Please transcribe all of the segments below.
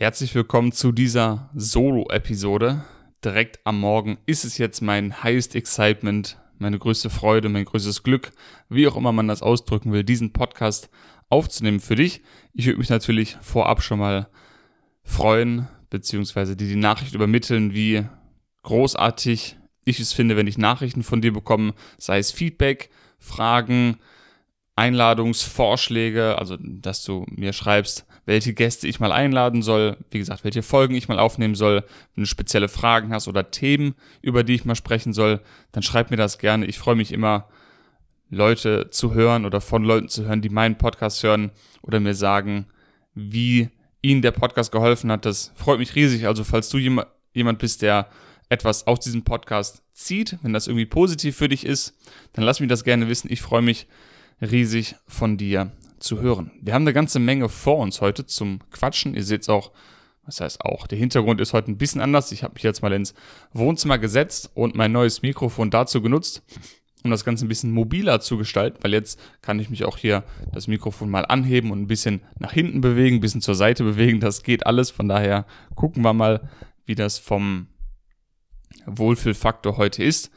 Herzlich willkommen zu dieser Solo-Episode. Direkt am Morgen ist es jetzt mein highest excitement, meine größte Freude, mein größtes Glück, wie auch immer man das ausdrücken will, diesen Podcast aufzunehmen für dich. Ich würde mich natürlich vorab schon mal freuen, beziehungsweise dir die Nachricht übermitteln, wie großartig ich es finde, wenn ich Nachrichten von dir bekomme, sei es Feedback, Fragen, Einladungsvorschläge, also dass du mir schreibst, welche Gäste ich mal einladen soll, wie gesagt, welche Folgen ich mal aufnehmen soll, wenn du spezielle Fragen hast oder Themen, über die ich mal sprechen soll, dann schreib mir das gerne. Ich freue mich immer, Leute zu hören oder von Leuten zu hören, die meinen Podcast hören oder mir sagen, wie ihnen der Podcast geholfen hat. Das freut mich riesig. Also falls du jemand bist, der etwas aus diesem Podcast zieht, wenn das irgendwie positiv für dich ist, dann lass mich das gerne wissen. Ich freue mich riesig von dir zu hören. Wir haben eine ganze Menge vor uns heute zum Quatschen. Ihr seht es auch, was heißt auch, der Hintergrund ist heute ein bisschen anders. Ich habe mich jetzt mal ins Wohnzimmer gesetzt und mein neues Mikrofon dazu genutzt, um das Ganze ein bisschen mobiler zu gestalten, weil jetzt kann ich mich auch hier das Mikrofon mal anheben und ein bisschen nach hinten bewegen, ein bisschen zur Seite bewegen. Das geht alles. Von daher gucken wir mal, wie das vom Wohlfühlfaktor heute ist.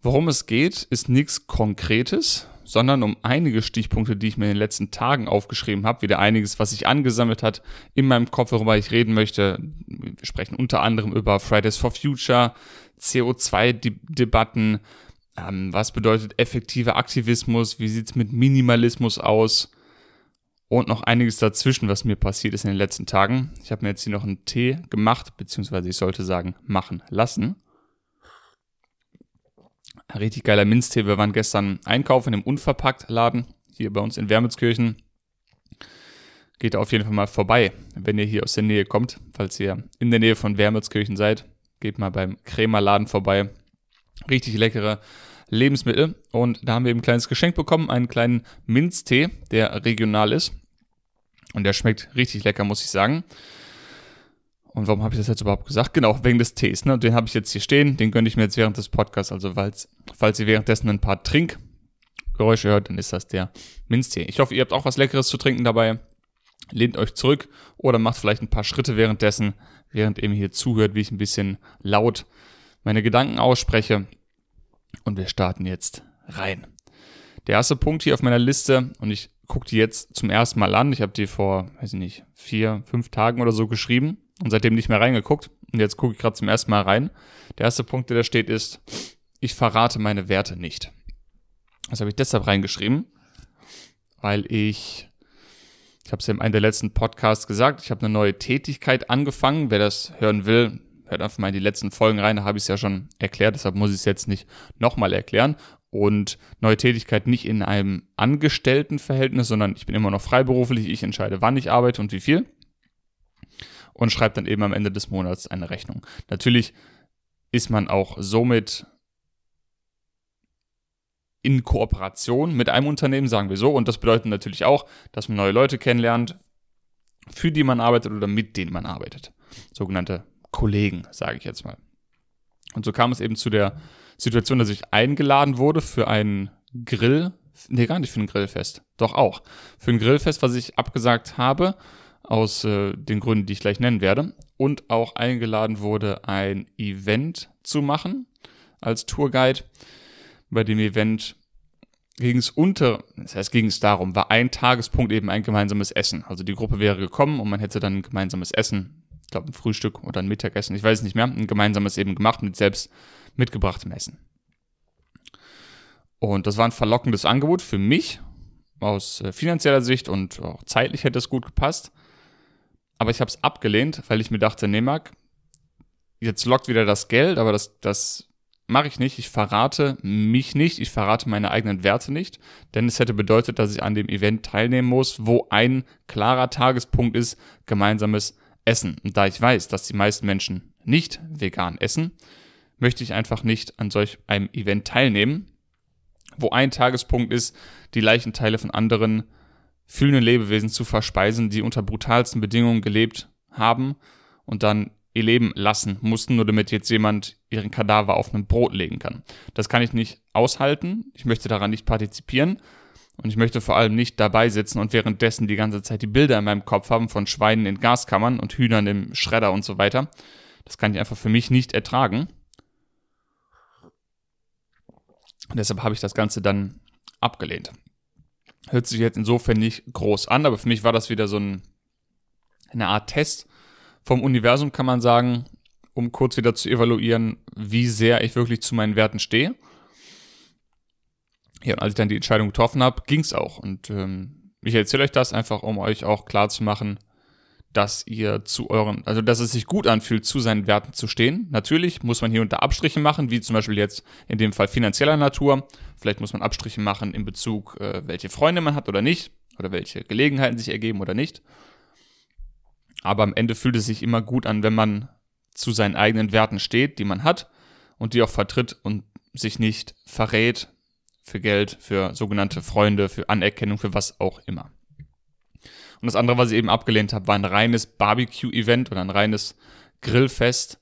Worum es geht, ist nichts Konkretes, sondern um einige Stichpunkte, die ich mir in den letzten Tagen aufgeschrieben habe. Wieder einiges, was sich angesammelt hat in meinem Kopf, worüber ich reden möchte. Wir sprechen unter anderem über Fridays for Future, CO2-Debatten, ähm, was bedeutet effektiver Aktivismus, wie sieht's mit Minimalismus aus und noch einiges dazwischen, was mir passiert ist in den letzten Tagen. Ich habe mir jetzt hier noch einen Tee gemacht, beziehungsweise ich sollte sagen, machen lassen. Richtig geiler Minztee. Wir waren gestern einkaufen im Unverpackt-Laden hier bei uns in Wermelskirchen. Geht auf jeden Fall mal vorbei, wenn ihr hier aus der Nähe kommt. Falls ihr in der Nähe von Wermelskirchen seid, geht mal beim Krämerladen vorbei. Richtig leckere Lebensmittel. Und da haben wir eben ein kleines Geschenk bekommen, einen kleinen Minztee, der regional ist. Und der schmeckt richtig lecker, muss ich sagen. Und warum habe ich das jetzt überhaupt gesagt? Genau, wegen des Tees. Ne? Den habe ich jetzt hier stehen. Den gönne ich mir jetzt während des Podcasts. Also falls, falls ihr währenddessen ein paar Trinkgeräusche hört, dann ist das der Minztee. Ich hoffe, ihr habt auch was Leckeres zu trinken dabei. Lehnt euch zurück oder macht vielleicht ein paar Schritte währenddessen, während ihr mir hier zuhört, wie ich ein bisschen laut meine Gedanken ausspreche. Und wir starten jetzt rein. Der erste Punkt hier auf meiner Liste, und ich gucke die jetzt zum ersten Mal an. Ich habe die vor, weiß ich nicht, vier, fünf Tagen oder so geschrieben und seitdem nicht mehr reingeguckt. Und jetzt gucke ich gerade zum ersten Mal rein. Der erste Punkt, der da steht, ist, ich verrate meine Werte nicht. Das habe ich deshalb reingeschrieben, weil ich, ich habe es ja in einem der letzten Podcasts gesagt, ich habe eine neue Tätigkeit angefangen. Wer das hören will, hört einfach mal in die letzten Folgen rein, da habe ich es ja schon erklärt, deshalb muss ich es jetzt nicht nochmal erklären. Und neue Tätigkeit nicht in einem Angestelltenverhältnis, sondern ich bin immer noch freiberuflich, ich entscheide, wann ich arbeite und wie viel und schreibt dann eben am Ende des Monats eine Rechnung. Natürlich ist man auch somit in Kooperation mit einem Unternehmen, sagen wir so. Und das bedeutet natürlich auch, dass man neue Leute kennenlernt, für die man arbeitet oder mit denen man arbeitet. Sogenannte Kollegen, sage ich jetzt mal. Und so kam es eben zu der Situation, dass ich eingeladen wurde für einen Grill, nee, gar nicht für ein Grillfest, doch auch. Für ein Grillfest, was ich abgesagt habe aus äh, den Gründen, die ich gleich nennen werde. Und auch eingeladen wurde, ein Event zu machen als Tourguide. Bei dem Event ging es unter, das heißt, ging es darum, war ein Tagespunkt eben ein gemeinsames Essen. Also die Gruppe wäre gekommen und man hätte dann ein gemeinsames Essen, ich glaube ein Frühstück oder ein Mittagessen, ich weiß es nicht mehr, ein gemeinsames eben gemacht mit selbst mitgebrachtem Essen. Und das war ein verlockendes Angebot für mich aus äh, finanzieller Sicht und auch zeitlich hätte es gut gepasst. Aber ich habe es abgelehnt, weil ich mir dachte, nee, Marc, jetzt lockt wieder das Geld, aber das, das mache ich nicht. Ich verrate mich nicht, ich verrate meine eigenen Werte nicht, denn es hätte bedeutet, dass ich an dem Event teilnehmen muss, wo ein klarer Tagespunkt ist, gemeinsames Essen. Und da ich weiß, dass die meisten Menschen nicht vegan essen, möchte ich einfach nicht an solch einem Event teilnehmen, wo ein Tagespunkt ist, die Leichenteile von anderen fühlenden Lebewesen zu verspeisen, die unter brutalsten Bedingungen gelebt haben und dann ihr Leben lassen mussten, nur damit jetzt jemand ihren Kadaver auf ein Brot legen kann. Das kann ich nicht aushalten. Ich möchte daran nicht partizipieren. Und ich möchte vor allem nicht dabei sitzen und währenddessen die ganze Zeit die Bilder in meinem Kopf haben von Schweinen in Gaskammern und Hühnern im Schredder und so weiter. Das kann ich einfach für mich nicht ertragen. Und deshalb habe ich das Ganze dann abgelehnt. Hört sich jetzt insofern nicht groß an, aber für mich war das wieder so ein, eine Art Test vom Universum, kann man sagen, um kurz wieder zu evaluieren, wie sehr ich wirklich zu meinen Werten stehe. Ja, und als ich dann die Entscheidung getroffen habe, ging es auch. Und ähm, ich erzähle euch das einfach, um euch auch klar zu machen, dass ihr zu euren, also dass es sich gut anfühlt, zu seinen Werten zu stehen. Natürlich muss man hier unter Abstriche machen, wie zum Beispiel jetzt in dem Fall finanzieller Natur. Vielleicht muss man Abstriche machen in Bezug, äh, welche Freunde man hat oder nicht, oder welche Gelegenheiten sich ergeben oder nicht. Aber am Ende fühlt es sich immer gut an, wenn man zu seinen eigenen Werten steht, die man hat und die auch vertritt und sich nicht verrät für Geld, für sogenannte Freunde, für Anerkennung, für was auch immer. Und das andere, was ich eben abgelehnt habe, war ein reines Barbecue-Event oder ein reines Grillfest,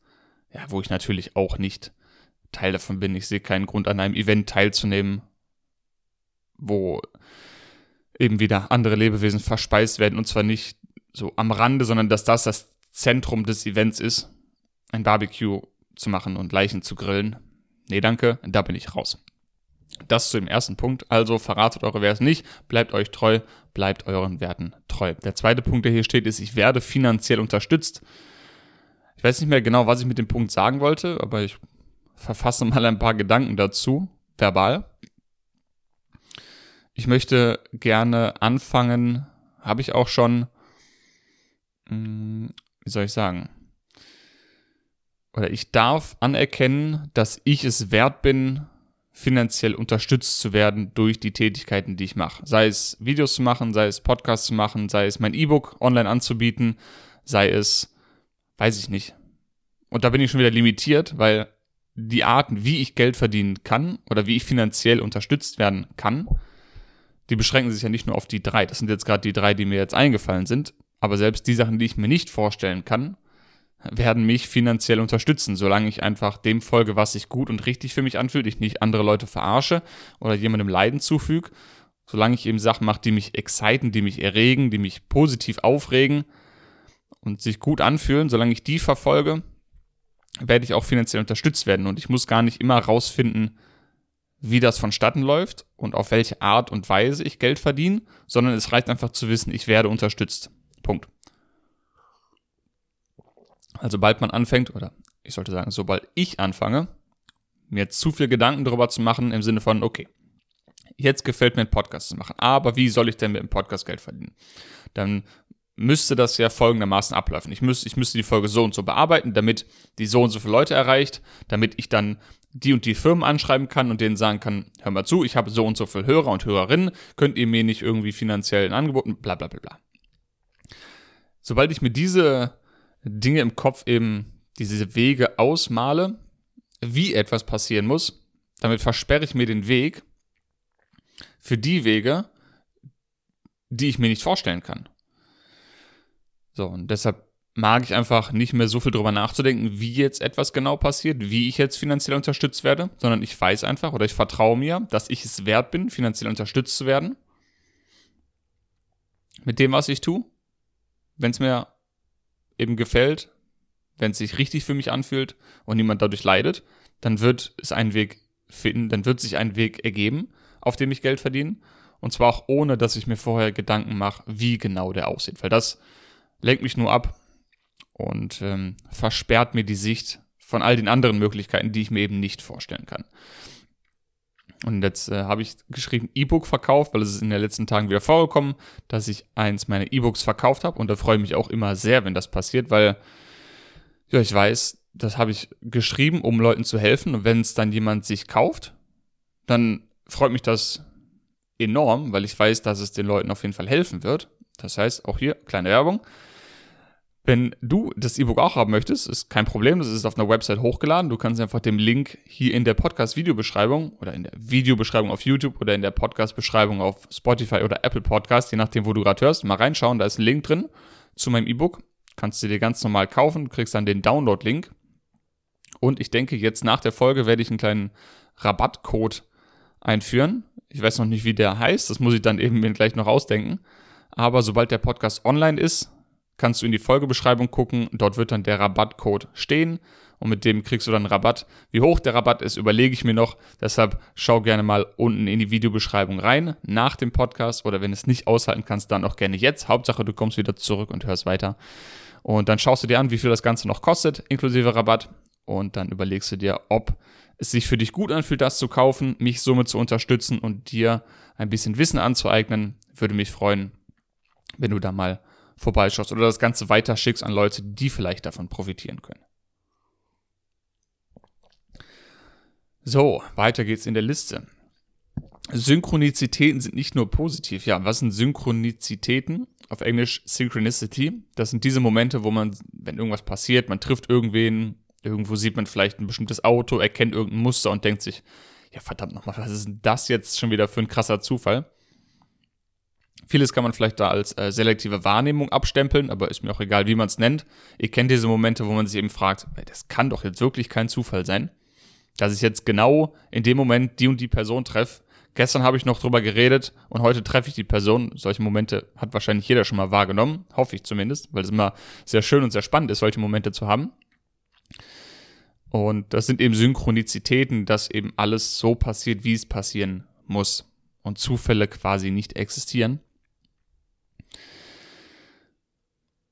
ja, wo ich natürlich auch nicht Teil davon bin. Ich sehe keinen Grund, an einem Event teilzunehmen, wo eben wieder andere Lebewesen verspeist werden und zwar nicht so am Rande, sondern dass das das Zentrum des Events ist, ein Barbecue zu machen und Leichen zu grillen. Nee, danke, da bin ich raus. Das zu dem ersten Punkt. Also verratet eure Werte nicht, bleibt euch treu, bleibt euren Werten treu. Der zweite Punkt, der hier steht, ist, ich werde finanziell unterstützt. Ich weiß nicht mehr genau, was ich mit dem Punkt sagen wollte, aber ich verfasse mal ein paar Gedanken dazu, verbal. Ich möchte gerne anfangen, habe ich auch schon, hm, wie soll ich sagen, oder ich darf anerkennen, dass ich es wert bin, finanziell unterstützt zu werden durch die Tätigkeiten, die ich mache. Sei es Videos zu machen, sei es Podcasts zu machen, sei es mein E-Book online anzubieten, sei es, weiß ich nicht. Und da bin ich schon wieder limitiert, weil die Arten, wie ich Geld verdienen kann oder wie ich finanziell unterstützt werden kann, die beschränken sich ja nicht nur auf die drei. Das sind jetzt gerade die drei, die mir jetzt eingefallen sind. Aber selbst die Sachen, die ich mir nicht vorstellen kann, werden mich finanziell unterstützen, solange ich einfach dem folge, was sich gut und richtig für mich anfühlt, ich nicht andere Leute verarsche oder jemandem Leiden zufüge, solange ich eben Sachen mache, die mich exciten, die mich erregen, die mich positiv aufregen und sich gut anfühlen, solange ich die verfolge, werde ich auch finanziell unterstützt werden und ich muss gar nicht immer rausfinden, wie das vonstatten läuft und auf welche Art und Weise ich Geld verdiene, sondern es reicht einfach zu wissen, ich werde unterstützt. Punkt. Also sobald man anfängt, oder ich sollte sagen, sobald ich anfange, mir zu viel Gedanken darüber zu machen, im Sinne von, okay, jetzt gefällt mir ein Podcast zu machen, aber wie soll ich denn mit dem Podcast Geld verdienen? Dann müsste das ja folgendermaßen ablaufen. Ich müsste, ich müsste die Folge so und so bearbeiten, damit die so und so viele Leute erreicht, damit ich dann die und die Firmen anschreiben kann und denen sagen kann, hör mal zu, ich habe so und so viele Hörer und Hörerinnen, könnt ihr mir nicht irgendwie finanziell ein Angebot, bla bla bla bla. Sobald ich mir diese Dinge im Kopf eben diese Wege ausmale, wie etwas passieren muss. Damit versperre ich mir den Weg für die Wege, die ich mir nicht vorstellen kann. So, und deshalb mag ich einfach nicht mehr so viel drüber nachzudenken, wie jetzt etwas genau passiert, wie ich jetzt finanziell unterstützt werde, sondern ich weiß einfach oder ich vertraue mir, dass ich es wert bin, finanziell unterstützt zu werden. Mit dem, was ich tue. Wenn es mir eben gefällt, wenn es sich richtig für mich anfühlt und niemand dadurch leidet, dann wird es einen Weg finden, dann wird sich ein Weg ergeben, auf dem ich Geld verdiene. Und zwar auch ohne, dass ich mir vorher Gedanken mache, wie genau der aussieht. Weil das lenkt mich nur ab und ähm, versperrt mir die Sicht von all den anderen Möglichkeiten, die ich mir eben nicht vorstellen kann. Und jetzt äh, habe ich geschrieben E-Book verkauft, weil es ist in den letzten Tagen wieder vorgekommen, dass ich eins meiner E-Books verkauft habe. Und da freue ich mich auch immer sehr, wenn das passiert, weil ja, ich weiß, das habe ich geschrieben, um Leuten zu helfen. Und wenn es dann jemand sich kauft, dann freut mich das enorm, weil ich weiß, dass es den Leuten auf jeden Fall helfen wird. Das heißt, auch hier kleine Werbung. Wenn du das E-Book auch haben möchtest, ist kein Problem, das ist auf einer Website hochgeladen. Du kannst einfach dem Link hier in der Podcast-Videobeschreibung oder in der Videobeschreibung auf YouTube oder in der Podcast-Beschreibung auf Spotify oder Apple Podcast, je nachdem, wo du gerade hörst, mal reinschauen. Da ist ein Link drin zu meinem E-Book. Kannst du dir ganz normal kaufen, du kriegst dann den Download-Link. Und ich denke, jetzt nach der Folge werde ich einen kleinen Rabattcode einführen. Ich weiß noch nicht, wie der heißt, das muss ich dann eben mir gleich noch ausdenken. Aber sobald der Podcast online ist, kannst du in die Folgebeschreibung gucken. Dort wird dann der Rabattcode stehen und mit dem kriegst du dann Rabatt. Wie hoch der Rabatt ist, überlege ich mir noch. Deshalb schau gerne mal unten in die Videobeschreibung rein nach dem Podcast oder wenn es nicht aushalten kannst, dann auch gerne jetzt. Hauptsache, du kommst wieder zurück und hörst weiter. Und dann schaust du dir an, wie viel das Ganze noch kostet, inklusive Rabatt. Und dann überlegst du dir, ob es sich für dich gut anfühlt, das zu kaufen, mich somit zu unterstützen und dir ein bisschen Wissen anzueignen. Würde mich freuen, wenn du da mal vorbeischaust oder das Ganze weiterschickst an Leute, die vielleicht davon profitieren können. So, weiter geht's in der Liste. Synchronizitäten sind nicht nur positiv. Ja, was sind Synchronizitäten? Auf Englisch Synchronicity. Das sind diese Momente, wo man, wenn irgendwas passiert, man trifft irgendwen, irgendwo sieht man vielleicht ein bestimmtes Auto, erkennt irgendein Muster und denkt sich, ja verdammt nochmal, was ist denn das jetzt schon wieder für ein krasser Zufall? Vieles kann man vielleicht da als äh, selektive Wahrnehmung abstempeln, aber ist mir auch egal, wie man es nennt. Ihr kennt diese Momente, wo man sich eben fragt, das kann doch jetzt wirklich kein Zufall sein, dass ich jetzt genau in dem Moment die und die Person treffe. Gestern habe ich noch drüber geredet und heute treffe ich die Person. Solche Momente hat wahrscheinlich jeder schon mal wahrgenommen, hoffe ich zumindest, weil es immer sehr schön und sehr spannend ist, solche Momente zu haben. Und das sind eben Synchronizitäten, dass eben alles so passiert, wie es passieren muss und Zufälle quasi nicht existieren.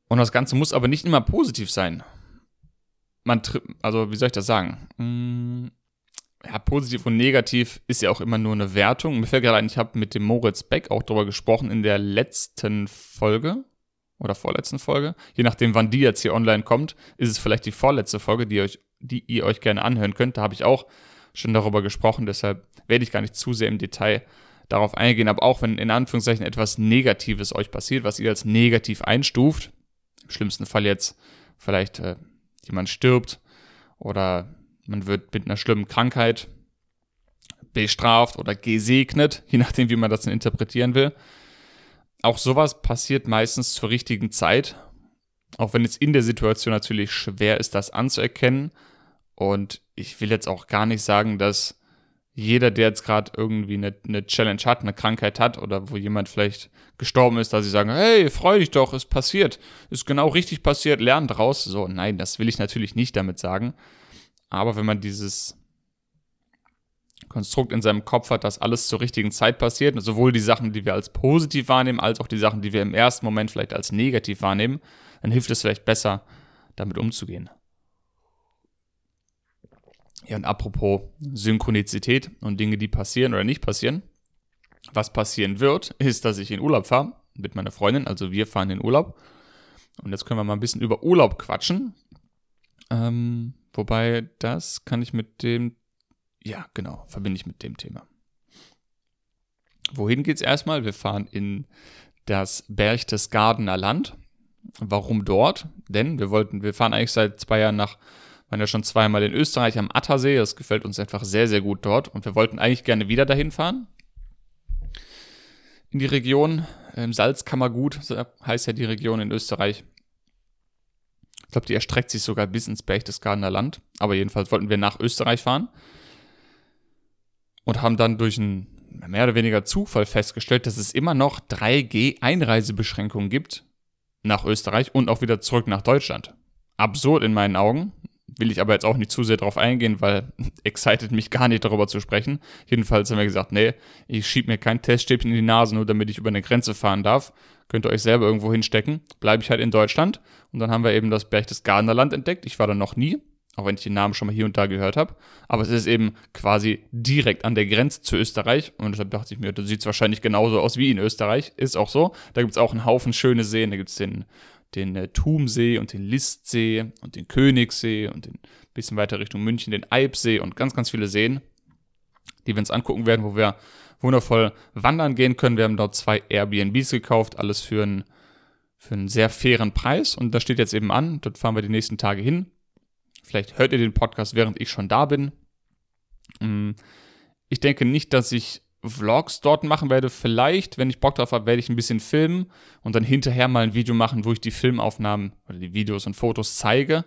Und das Ganze muss aber nicht immer positiv sein. Man, also wie soll ich das sagen? Hm, ja, positiv und negativ ist ja auch immer nur eine Wertung. Mir fällt gerade ein, ich habe mit dem Moritz Beck auch darüber gesprochen in der letzten Folge oder vorletzten Folge. Je nachdem, wann die jetzt hier online kommt, ist es vielleicht die vorletzte Folge, die euch, die ihr euch gerne anhören könnt. Da habe ich auch schon darüber gesprochen, deshalb werde ich gar nicht zu sehr im Detail darauf eingehen. Aber auch wenn in Anführungszeichen etwas Negatives euch passiert, was ihr als negativ einstuft, im schlimmsten Fall jetzt vielleicht äh, jemand stirbt oder man wird mit einer schlimmen Krankheit bestraft oder gesegnet, je nachdem, wie man das interpretieren will. Auch sowas passiert meistens zur richtigen Zeit, auch wenn es in der Situation natürlich schwer ist, das anzuerkennen. Und ich will jetzt auch gar nicht sagen, dass jeder, der jetzt gerade irgendwie eine, eine, Challenge hat, eine Krankheit hat oder wo jemand vielleicht gestorben ist, dass sie sagen, hey, freu dich doch, ist passiert, ist genau richtig passiert, lern draus. So, nein, das will ich natürlich nicht damit sagen. Aber wenn man dieses Konstrukt in seinem Kopf hat, dass alles zur richtigen Zeit passiert, sowohl die Sachen, die wir als positiv wahrnehmen, als auch die Sachen, die wir im ersten Moment vielleicht als negativ wahrnehmen, dann hilft es vielleicht besser, damit umzugehen. Ja, und apropos Synchronizität und Dinge, die passieren oder nicht passieren. Was passieren wird, ist, dass ich in Urlaub fahre mit meiner Freundin. Also wir fahren in Urlaub. Und jetzt können wir mal ein bisschen über Urlaub quatschen. Ähm, wobei, das kann ich mit dem, ja, genau, verbinde ich mit dem Thema. Wohin geht's erstmal? Wir fahren in das Berchtesgadener Land. Warum dort? Denn wir wollten, wir fahren eigentlich seit zwei Jahren nach waren ja schon zweimal in Österreich am Attersee. Das gefällt uns einfach sehr, sehr gut dort. Und wir wollten eigentlich gerne wieder dahin fahren. In die Region, im Salzkammergut heißt ja die Region in Österreich. Ich glaube, die erstreckt sich sogar bis ins Berchtesgadener Land. Aber jedenfalls wollten wir nach Österreich fahren. Und haben dann durch einen mehr oder weniger Zufall festgestellt, dass es immer noch 3G-Einreisebeschränkungen gibt nach Österreich und auch wieder zurück nach Deutschland. Absurd in meinen Augen will ich aber jetzt auch nicht zu sehr drauf eingehen, weil excited mich gar nicht darüber zu sprechen. Jedenfalls haben wir gesagt, nee, ich schieb mir kein Teststäbchen in die Nase, nur damit ich über eine Grenze fahren darf. Könnt ihr euch selber irgendwo hinstecken. Bleibe ich halt in Deutschland. Und dann haben wir eben das Berchtesgadener Land entdeckt. Ich war da noch nie, auch wenn ich den Namen schon mal hier und da gehört habe. Aber es ist eben quasi direkt an der Grenze zu Österreich. Und deshalb dachte ich mir, das sieht wahrscheinlich genauso aus wie in Österreich. Ist auch so. Da gibt es auch einen Haufen schöne Seen. Da gibt es den den äh, Thumsee und den Listsee und den Königssee und den bisschen weiter Richtung München den Eibsee und ganz, ganz viele Seen, die wir uns angucken werden, wo wir wundervoll wandern gehen können. Wir haben dort zwei Airbnbs gekauft, alles für einen, für einen sehr fairen Preis und das steht jetzt eben an. Dort fahren wir die nächsten Tage hin. Vielleicht hört ihr den Podcast, während ich schon da bin. Mm, ich denke nicht, dass ich Vlogs dort machen werde. Vielleicht, wenn ich Bock drauf habe, werde ich ein bisschen filmen und dann hinterher mal ein Video machen, wo ich die Filmaufnahmen oder die Videos und Fotos zeige.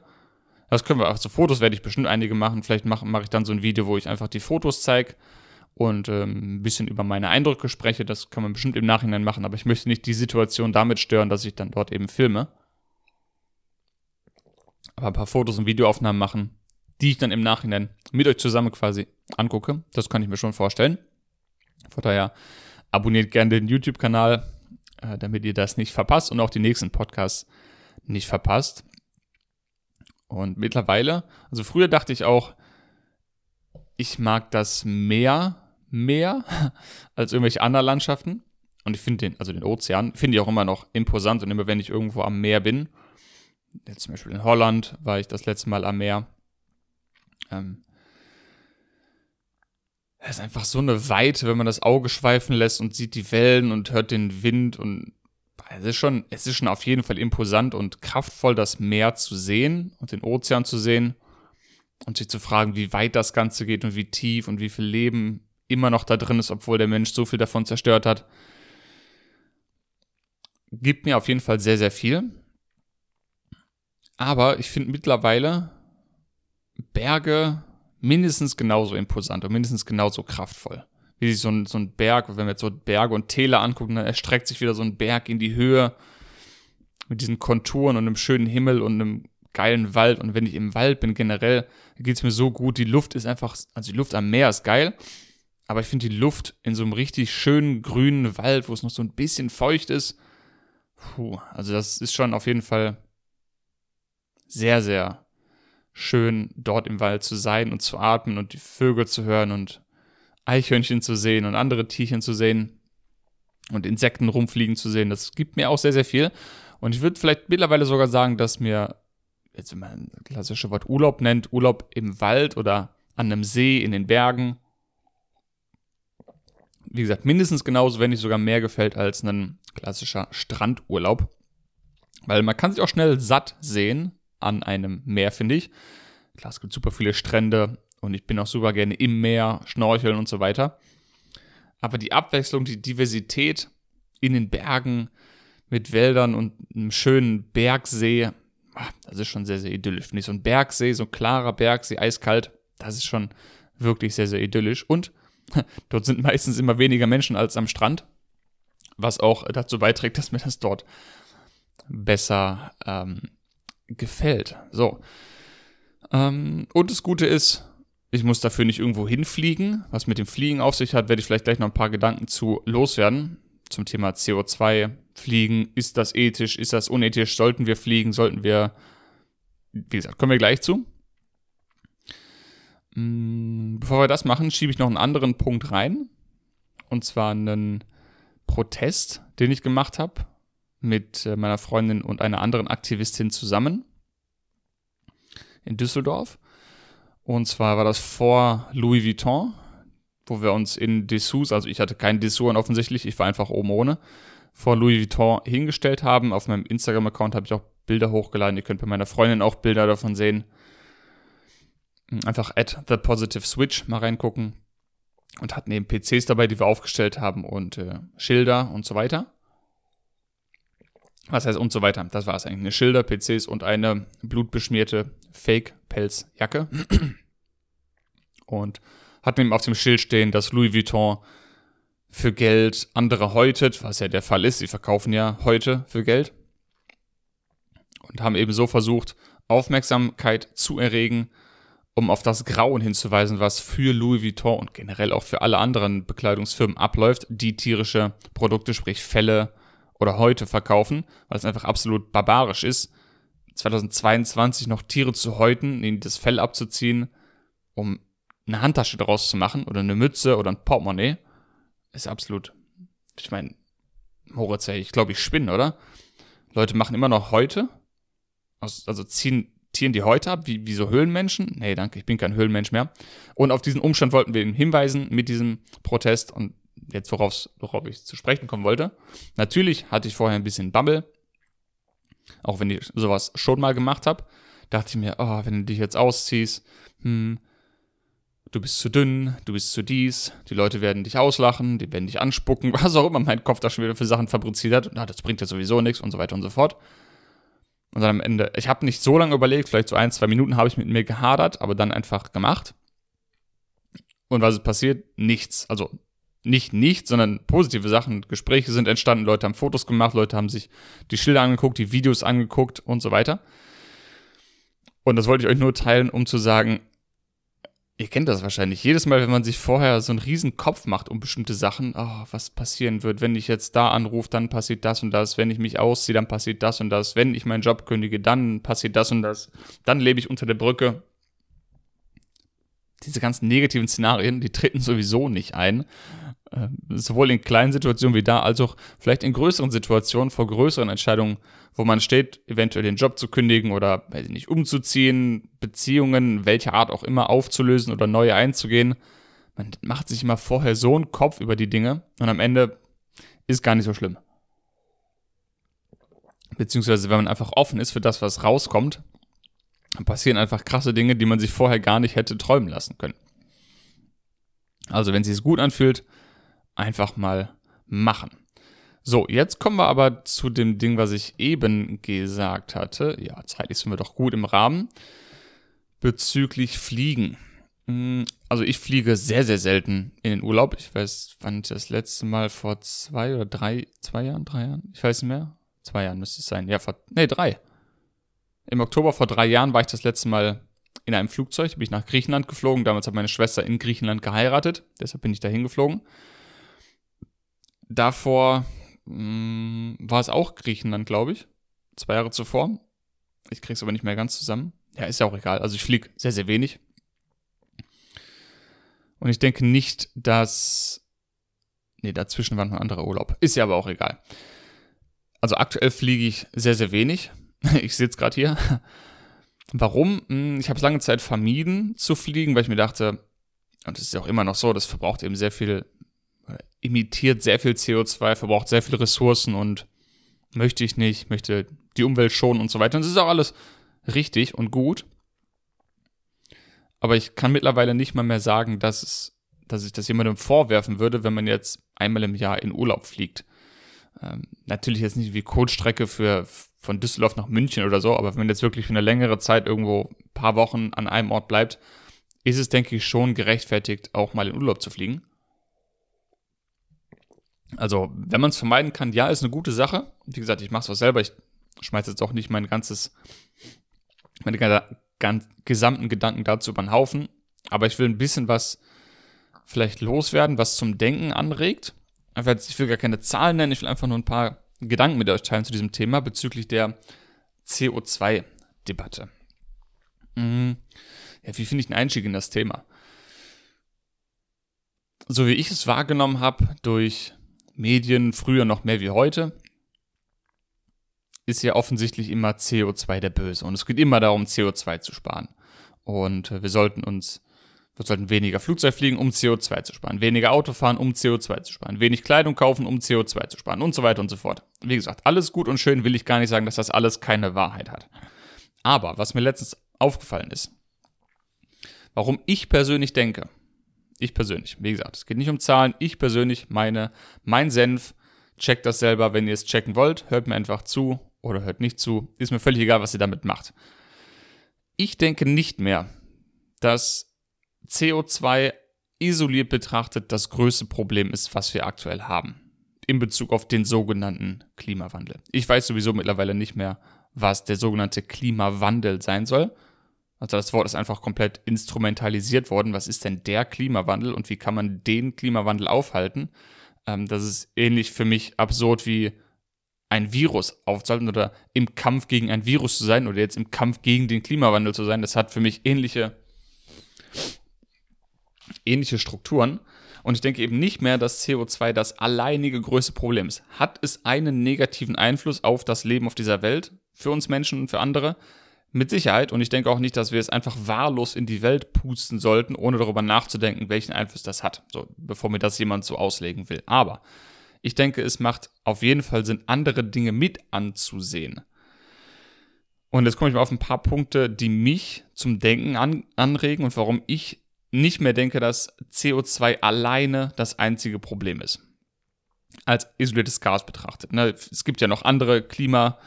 Das können wir, also Fotos werde ich bestimmt einige machen. Vielleicht mache mach ich dann so ein Video, wo ich einfach die Fotos zeige und ähm, ein bisschen über meine Eindrücke spreche. Das kann man bestimmt im Nachhinein machen, aber ich möchte nicht die Situation damit stören, dass ich dann dort eben filme. Aber ein paar Fotos und Videoaufnahmen machen, die ich dann im Nachhinein mit euch zusammen quasi angucke. Das kann ich mir schon vorstellen. Von daher abonniert gerne den YouTube-Kanal, äh, damit ihr das nicht verpasst und auch die nächsten Podcasts nicht verpasst. Und mittlerweile, also früher dachte ich auch, ich mag das Meer mehr als irgendwelche anderen Landschaften. Und ich finde den, also den Ozean, finde ich auch immer noch imposant. Und immer wenn ich irgendwo am Meer bin, jetzt zum Beispiel in Holland war ich das letzte Mal am Meer. Ähm, es ist einfach so eine Weite, wenn man das Auge schweifen lässt und sieht die Wellen und hört den Wind und es ist schon, es ist schon auf jeden Fall imposant und kraftvoll, das Meer zu sehen und den Ozean zu sehen und sich zu fragen, wie weit das Ganze geht und wie tief und wie viel Leben immer noch da drin ist, obwohl der Mensch so viel davon zerstört hat. Gibt mir auf jeden Fall sehr, sehr viel. Aber ich finde mittlerweile Berge mindestens genauso imposant und mindestens genauso kraftvoll. Wie sich so ein, so ein Berg, wenn wir jetzt so Berge und Täler angucken, dann erstreckt sich wieder so ein Berg in die Höhe mit diesen Konturen und einem schönen Himmel und einem geilen Wald. Und wenn ich im Wald bin, generell, geht es mir so gut. Die Luft ist einfach, also die Luft am Meer ist geil. Aber ich finde die Luft in so einem richtig schönen grünen Wald, wo es noch so ein bisschen feucht ist, puh, also das ist schon auf jeden Fall sehr, sehr schön, dort im Wald zu sein und zu atmen und die Vögel zu hören und Eichhörnchen zu sehen und andere Tierchen zu sehen und Insekten rumfliegen zu sehen. Das gibt mir auch sehr, sehr viel. Und ich würde vielleicht mittlerweile sogar sagen, dass mir, jetzt wenn man ein klassisches Wort Urlaub nennt, Urlaub im Wald oder an einem See, in den Bergen, wie gesagt, mindestens genauso, wenn nicht sogar mehr gefällt als ein klassischer Strandurlaub. Weil man kann sich auch schnell satt sehen an einem Meer, finde ich. Klar, es gibt super viele Strände und ich bin auch super gerne im Meer, schnorcheln und so weiter. Aber die Abwechslung, die Diversität in den Bergen mit Wäldern und einem schönen Bergsee, ah, das ist schon sehr, sehr idyllisch. Finde ich so ein Bergsee, so ein klarer Bergsee, eiskalt, das ist schon wirklich sehr, sehr idyllisch. Und dort sind meistens immer weniger Menschen als am Strand, was auch dazu beiträgt, dass mir das dort besser ähm, gefällt. So. Ähm, und das Gute ist, ich muss dafür nicht irgendwo hinfliegen. Was mit dem Fliegen auf sich hat, werde ich vielleicht gleich noch ein paar Gedanken zu loswerden. Zum Thema CO2, Fliegen, ist das ethisch, ist das unethisch, sollten wir fliegen, sollten wir, wie gesagt, kommen wir gleich zu. Mm, bevor wir das machen, schiebe ich noch einen anderen Punkt rein. Und zwar einen Protest, den ich gemacht habe mit äh, meiner Freundin und einer anderen Aktivistin zusammen in Düsseldorf. Und zwar war das vor Louis Vuitton, wo wir uns in Dessous, also ich hatte keinen Dessous offensichtlich, ich war einfach oben ohne, vor Louis Vuitton hingestellt haben. Auf meinem Instagram-Account habe ich auch Bilder hochgeladen. Ihr könnt bei meiner Freundin auch Bilder davon sehen. Einfach at the positive switch mal reingucken. Und hatten eben PCs dabei, die wir aufgestellt haben und äh, Schilder und so weiter. Was heißt und so weiter? Das war es eigentlich. Eine Schilder, PCs und eine blutbeschmierte Fake-Pelzjacke. Und hatten eben auf dem Schild stehen, dass Louis Vuitton für Geld andere häutet, was ja der Fall ist. Sie verkaufen ja heute für Geld. Und haben eben so versucht, Aufmerksamkeit zu erregen, um auf das Grauen hinzuweisen, was für Louis Vuitton und generell auch für alle anderen Bekleidungsfirmen abläuft, die tierische Produkte, sprich Felle, oder heute verkaufen, weil es einfach absolut barbarisch ist, 2022 noch Tiere zu häuten, ihnen das Fell abzuziehen, um eine Handtasche daraus zu machen oder eine Mütze oder ein Portemonnaie, ist absolut, ich meine, Moritz, ich glaube, ich spinne, oder? Leute machen immer noch heute, also ziehen Tieren die Häute ab, wie, wie so Höhlenmenschen. Nee, danke, ich bin kein Höhlenmensch mehr. Und auf diesen Umstand wollten wir ihn hinweisen mit diesem Protest und jetzt worauf, worauf ich zu sprechen kommen wollte. Natürlich hatte ich vorher ein bisschen Bubble, auch wenn ich sowas schon mal gemacht habe. Dachte ich mir, oh, wenn du dich jetzt ausziehst, hm, du bist zu dünn, du bist zu dies, die Leute werden dich auslachen, die werden dich anspucken, was auch immer mein Kopf da schon wieder für Sachen fabriziert hat. Na, das bringt ja sowieso nichts und so weiter und so fort. Und dann am Ende, ich habe nicht so lange überlegt, vielleicht so ein, zwei Minuten habe ich mit mir gehadert, aber dann einfach gemacht. Und was ist passiert? Nichts. Also nicht nichts, sondern positive Sachen. Gespräche sind entstanden, Leute haben Fotos gemacht, Leute haben sich die Schilder angeguckt, die Videos angeguckt und so weiter. Und das wollte ich euch nur teilen, um zu sagen, ihr kennt das wahrscheinlich. Jedes Mal, wenn man sich vorher so einen riesen Kopf macht um bestimmte Sachen, oh, was passieren wird, wenn ich jetzt da anrufe, dann passiert das und das, wenn ich mich ausziehe, dann passiert das und das, wenn ich meinen Job kündige, dann passiert das und das, dann lebe ich unter der Brücke. Diese ganzen negativen Szenarien, die treten sowieso nicht ein. Ähm, sowohl in kleinen Situationen wie da, als auch vielleicht in größeren Situationen vor größeren Entscheidungen, wo man steht, eventuell den Job zu kündigen oder weiß ich nicht, umzuziehen, Beziehungen, welcher Art auch immer aufzulösen oder neue einzugehen. Man macht sich immer vorher so einen Kopf über die Dinge und am Ende ist gar nicht so schlimm. Beziehungsweise, wenn man einfach offen ist für das, was rauskommt, dann passieren einfach krasse Dinge, die man sich vorher gar nicht hätte träumen lassen können. Also, wenn es sich gut anfühlt, einfach mal machen. So, jetzt kommen wir aber zu dem Ding, was ich eben gesagt hatte. Ja, zeitlich sind wir doch gut im Rahmen. Bezüglich Fliegen. Hm, also ich fliege sehr, sehr selten in den Urlaub. Ich weiß, wann ich das letzte Mal vor zwei oder drei, zwei Jahren, drei Jahren? Ich weiß nicht mehr. Zwei Jahren müsste es sein. Ja, vor, nee, drei. Im Oktober vor drei Jahren war ich das letzte Mal in einem Flugzeug. Da bin ich nach Griechenland geflogen. Damals hat meine Schwester in Griechenland geheiratet. Deshalb bin ich dahin geflogen. Davor mh, mm, war es auch Griechenland, glaube ich. Zwei Jahre zuvor. Ich krieg's aber nicht mehr ganz zusammen. Ja, ist ja auch egal. Also ich fliege sehr, sehr wenig. Und ich denke nicht, dass. Nee, dazwischen war noch ein anderer Urlaub. Ist ja aber auch egal. Also aktuell fliege ich sehr, sehr wenig. Ich sitze gerade hier. Warum? Hm, ich habe es lange Zeit vermieden zu fliegen, weil ich mir dachte, und das ist ja auch immer noch so, das verbraucht eben sehr viel emittiert sehr viel CO2, verbraucht sehr viele Ressourcen und möchte ich nicht, möchte die Umwelt schonen und so weiter. Und das ist auch alles richtig und gut. Aber ich kann mittlerweile nicht mal mehr sagen, dass, es, dass ich das jemandem vorwerfen würde, wenn man jetzt einmal im Jahr in Urlaub fliegt. Ähm, natürlich jetzt nicht wie Codestrecke für von Düsseldorf nach München oder so, aber wenn man jetzt wirklich für eine längere Zeit irgendwo ein paar Wochen an einem Ort bleibt, ist es, denke ich, schon gerechtfertigt, auch mal in Urlaub zu fliegen. Also, wenn man es vermeiden kann, ja, ist eine gute Sache. Wie gesagt, ich mache es auch selber. Ich schmeiße jetzt auch nicht mein ganzes, meine ganz, gesamten Gedanken dazu über den Haufen. Aber ich will ein bisschen was vielleicht loswerden, was zum Denken anregt. Einfach, ich will gar keine Zahlen nennen, ich will einfach nur ein paar Gedanken mit euch teilen zu diesem Thema bezüglich der CO2-Debatte. Mhm. Ja, wie finde ich einen Einstieg in das Thema? So wie ich es wahrgenommen habe durch Medien, früher noch mehr wie heute, ist ja offensichtlich immer CO2 der Böse. Und es geht immer darum, CO2 zu sparen. Und wir sollten uns, wir sollten weniger Flugzeug fliegen, um CO2 zu sparen, weniger Auto fahren, um CO2 zu sparen, wenig Kleidung kaufen, um CO2 zu sparen und so weiter und so fort. Wie gesagt, alles gut und schön will ich gar nicht sagen, dass das alles keine Wahrheit hat. Aber was mir letztens aufgefallen ist, warum ich persönlich denke, ich persönlich. Wie gesagt, es geht nicht um Zahlen. Ich persönlich meine, mein Senf. Checkt das selber, wenn ihr es checken wollt. Hört mir einfach zu oder hört nicht zu. Ist mir völlig egal, was ihr damit macht. Ich denke nicht mehr, dass CO2 isoliert betrachtet das größte Problem ist, was wir aktuell haben. In Bezug auf den sogenannten Klimawandel. Ich weiß sowieso mittlerweile nicht mehr, was der sogenannte Klimawandel sein soll. Also das Wort ist einfach komplett instrumentalisiert worden. Was ist denn der Klimawandel und wie kann man den Klimawandel aufhalten? Ähm, das ist ähnlich für mich absurd wie ein Virus aufzuhalten oder im Kampf gegen ein Virus zu sein oder jetzt im Kampf gegen den Klimawandel zu sein. Das hat für mich ähnliche, ähnliche Strukturen. Und ich denke eben nicht mehr, dass CO2 das alleinige größte Problem ist. Hat es einen negativen Einfluss auf das Leben auf dieser Welt für uns Menschen und für andere? Mit Sicherheit. Und ich denke auch nicht, dass wir es einfach wahllos in die Welt pusten sollten, ohne darüber nachzudenken, welchen Einfluss das hat. So, bevor mir das jemand so auslegen will. Aber ich denke, es macht auf jeden Fall Sinn, andere Dinge mit anzusehen. Und jetzt komme ich mal auf ein paar Punkte, die mich zum Denken an, anregen und warum ich nicht mehr denke, dass CO2 alleine das einzige Problem ist. Als isoliertes Gas betrachtet. Ne? Es gibt ja noch andere Klima-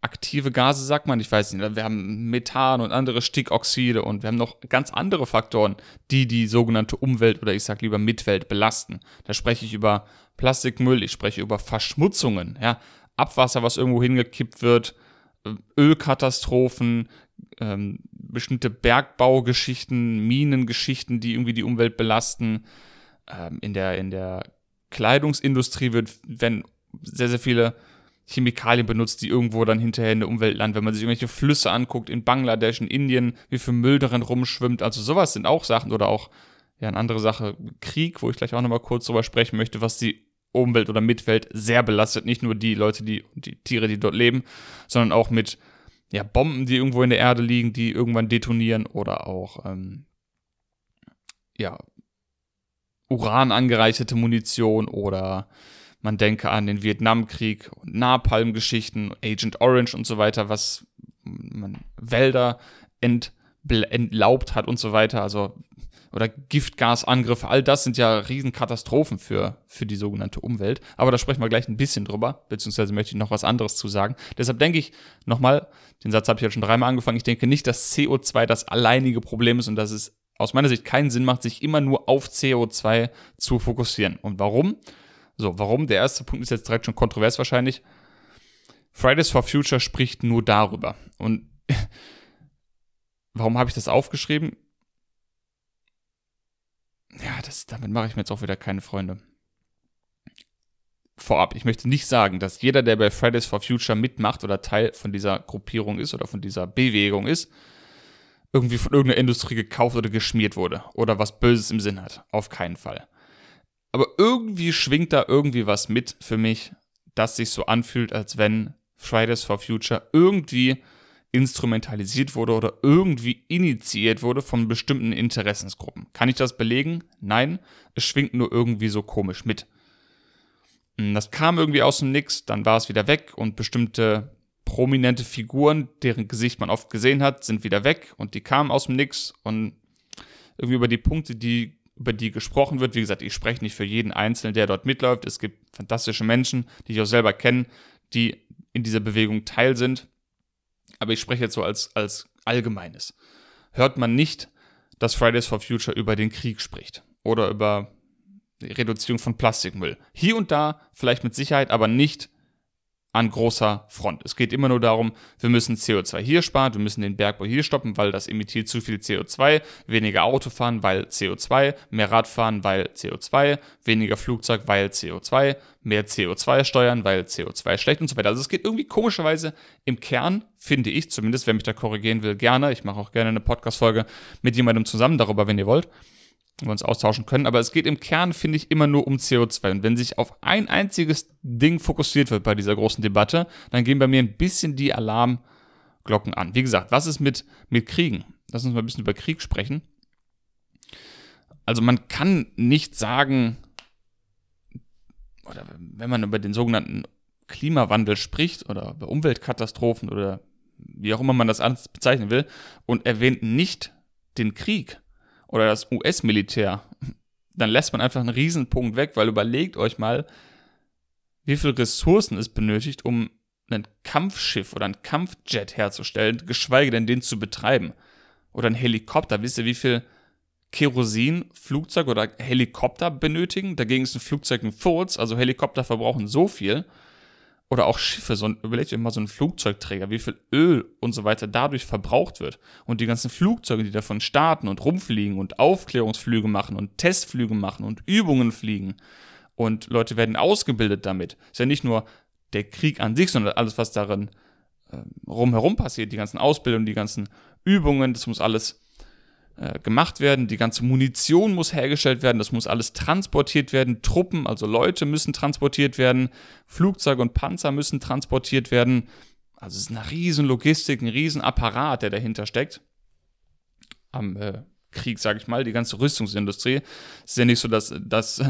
aktive Gase, sagt man, ich weiß nicht, wir haben Methan und andere Stickoxide und wir haben noch ganz andere Faktoren, die die sogenannte Umwelt oder ich sag lieber Mitwelt belasten. Da spreche ich über Plastikmüll, ich spreche über Verschmutzungen, ja, Abwasser, was irgendwo hingekippt wird, äh, Ölkatastrophen, ähm, bestimmte Bergbaugeschichten, Minengeschichten, die irgendwie die Umwelt belasten. Ähm, in, der, in der Kleidungsindustrie wird, wenn sehr, sehr viele Chemikalien benutzt, die irgendwo dann hinterher in der Umwelt landen. Wenn man sich irgendwelche Flüsse anguckt, in Bangladesch, in Indien, wie viel Müll darin rumschwimmt. Also sowas sind auch Sachen oder auch, ja, eine andere Sache, Krieg, wo ich gleich auch nochmal kurz drüber sprechen möchte, was die Umwelt oder Mitwelt sehr belastet. Nicht nur die Leute, die, die Tiere, die dort leben, sondern auch mit ja, Bomben, die irgendwo in der Erde liegen, die irgendwann detonieren oder auch ähm, ja, Uran angereicherte Munition oder man denke an den Vietnamkrieg und Napalm-Geschichten, Agent Orange und so weiter, was man Wälder ent, entlaubt hat und so weiter. Also oder Giftgasangriffe, all das sind ja Riesenkatastrophen für, für die sogenannte Umwelt. Aber da sprechen wir gleich ein bisschen drüber, beziehungsweise möchte ich noch was anderes zu sagen. Deshalb denke ich nochmal, den Satz habe ich ja schon dreimal angefangen, ich denke nicht, dass CO2 das alleinige Problem ist und dass es aus meiner Sicht keinen Sinn macht, sich immer nur auf CO2 zu fokussieren. Und warum? So, warum? Der erste Punkt ist jetzt direkt schon kontrovers wahrscheinlich. Fridays for Future spricht nur darüber. Und warum habe ich das aufgeschrieben? Ja, das, damit mache ich mir jetzt auch wieder keine Freunde. Vorab, ich möchte nicht sagen, dass jeder, der bei Fridays for Future mitmacht oder Teil von dieser Gruppierung ist oder von dieser Bewegung ist, irgendwie von irgendeiner Industrie gekauft oder geschmiert wurde oder was Böses im Sinn hat. Auf keinen Fall. Aber irgendwie schwingt da irgendwie was mit für mich, das sich so anfühlt, als wenn Fridays for Future irgendwie instrumentalisiert wurde oder irgendwie initiiert wurde von bestimmten Interessensgruppen. Kann ich das belegen? Nein, es schwingt nur irgendwie so komisch mit. Hm, das kam irgendwie aus dem Nix, dann war es wieder weg und bestimmte prominente Figuren, deren Gesicht man oft gesehen hat, sind wieder weg und die kamen aus dem Nix und irgendwie über die Punkte, die über die gesprochen wird. Wie gesagt, ich spreche nicht für jeden Einzelnen, der dort mitläuft. Es gibt fantastische Menschen, die ich auch selber kenne, die in dieser Bewegung teil sind aber ich spreche jetzt so als, als Allgemeines. Hört man nicht, dass Fridays for Future über den Krieg spricht oder über die Reduzierung von Plastikmüll. Hier und da vielleicht mit Sicherheit, aber nicht an großer Front. Es geht immer nur darum, wir müssen CO2 hier sparen, wir müssen den Bergbau hier stoppen, weil das emittiert zu viel CO2, weniger Auto fahren, weil CO2, mehr Radfahren, weil CO2, weniger Flugzeug, weil CO2, mehr CO2 steuern, weil CO2 schlecht und so weiter. Also es geht irgendwie komischerweise im Kern, finde ich zumindest, wer mich da korrigieren will, gerne. Ich mache auch gerne eine Podcast-Folge mit jemandem zusammen darüber, wenn ihr wollt wir uns austauschen können. Aber es geht im Kern, finde ich, immer nur um CO2. Und wenn sich auf ein einziges Ding fokussiert wird bei dieser großen Debatte, dann gehen bei mir ein bisschen die Alarmglocken an. Wie gesagt, was ist mit, mit Kriegen? Lass uns mal ein bisschen über Krieg sprechen. Also man kann nicht sagen, oder wenn man über den sogenannten Klimawandel spricht oder über Umweltkatastrophen oder wie auch immer man das bezeichnen will und erwähnt nicht den Krieg, oder das US-Militär, dann lässt man einfach einen Riesenpunkt weg, weil überlegt euch mal, wie viel Ressourcen es benötigt, um ein Kampfschiff oder ein Kampfjet herzustellen, geschweige denn den zu betreiben. Oder ein Helikopter. Wisst ihr, wie viel Kerosin Flugzeug oder Helikopter benötigen? Dagegen ist ein Flugzeug ein Furz, also Helikopter verbrauchen so viel oder auch Schiffe, so überlegt euch mal so ein Flugzeugträger, wie viel Öl und so weiter dadurch verbraucht wird. Und die ganzen Flugzeuge, die davon starten und rumfliegen und Aufklärungsflüge machen und Testflüge machen und Übungen fliegen. Und Leute werden ausgebildet damit. Ist ja nicht nur der Krieg an sich, sondern alles, was darin äh, rumherum passiert, die ganzen Ausbildungen, die ganzen Übungen, das muss alles gemacht werden, die ganze Munition muss hergestellt werden, das muss alles transportiert werden, Truppen, also Leute müssen transportiert werden, Flugzeuge und Panzer müssen transportiert werden. Also es ist eine riesen Logistik, ein riesen Apparat, der dahinter steckt. Am äh, Krieg, sage ich mal, die ganze Rüstungsindustrie. Es ist ja nicht so, dass das,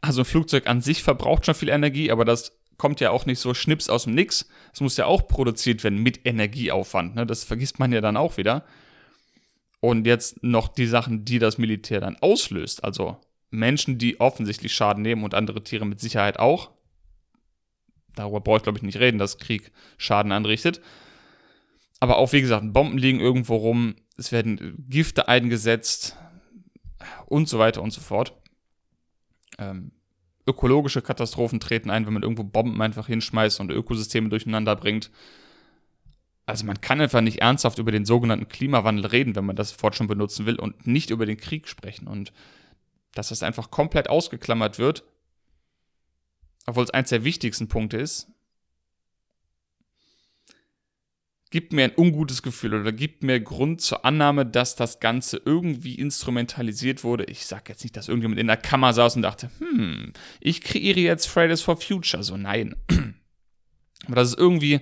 also ein Flugzeug an sich verbraucht schon viel Energie, aber das kommt ja auch nicht so schnips aus dem Nix. Es muss ja auch produziert werden mit Energieaufwand. Ne? Das vergisst man ja dann auch wieder. Und jetzt noch die Sachen, die das Militär dann auslöst. Also Menschen, die offensichtlich Schaden nehmen und andere Tiere mit Sicherheit auch. darüber brauche ich glaube ich nicht reden, dass Krieg Schaden anrichtet. Aber auch, wie gesagt, Bomben liegen irgendwo rum, es werden Gifte eingesetzt und so weiter und so fort. Ähm, ökologische Katastrophen treten ein, wenn man irgendwo Bomben einfach hinschmeißt und Ökosysteme durcheinander bringt. Also man kann einfach nicht ernsthaft über den sogenannten Klimawandel reden, wenn man das Wort schon benutzen will und nicht über den Krieg sprechen. Und dass das einfach komplett ausgeklammert wird, obwohl es eins der wichtigsten Punkte ist, gibt mir ein ungutes Gefühl oder gibt mir Grund zur Annahme, dass das Ganze irgendwie instrumentalisiert wurde. Ich sage jetzt nicht, dass irgendjemand in der Kammer saß und dachte, hm, ich kreiere jetzt Fridays for Future. So, nein. Aber das ist irgendwie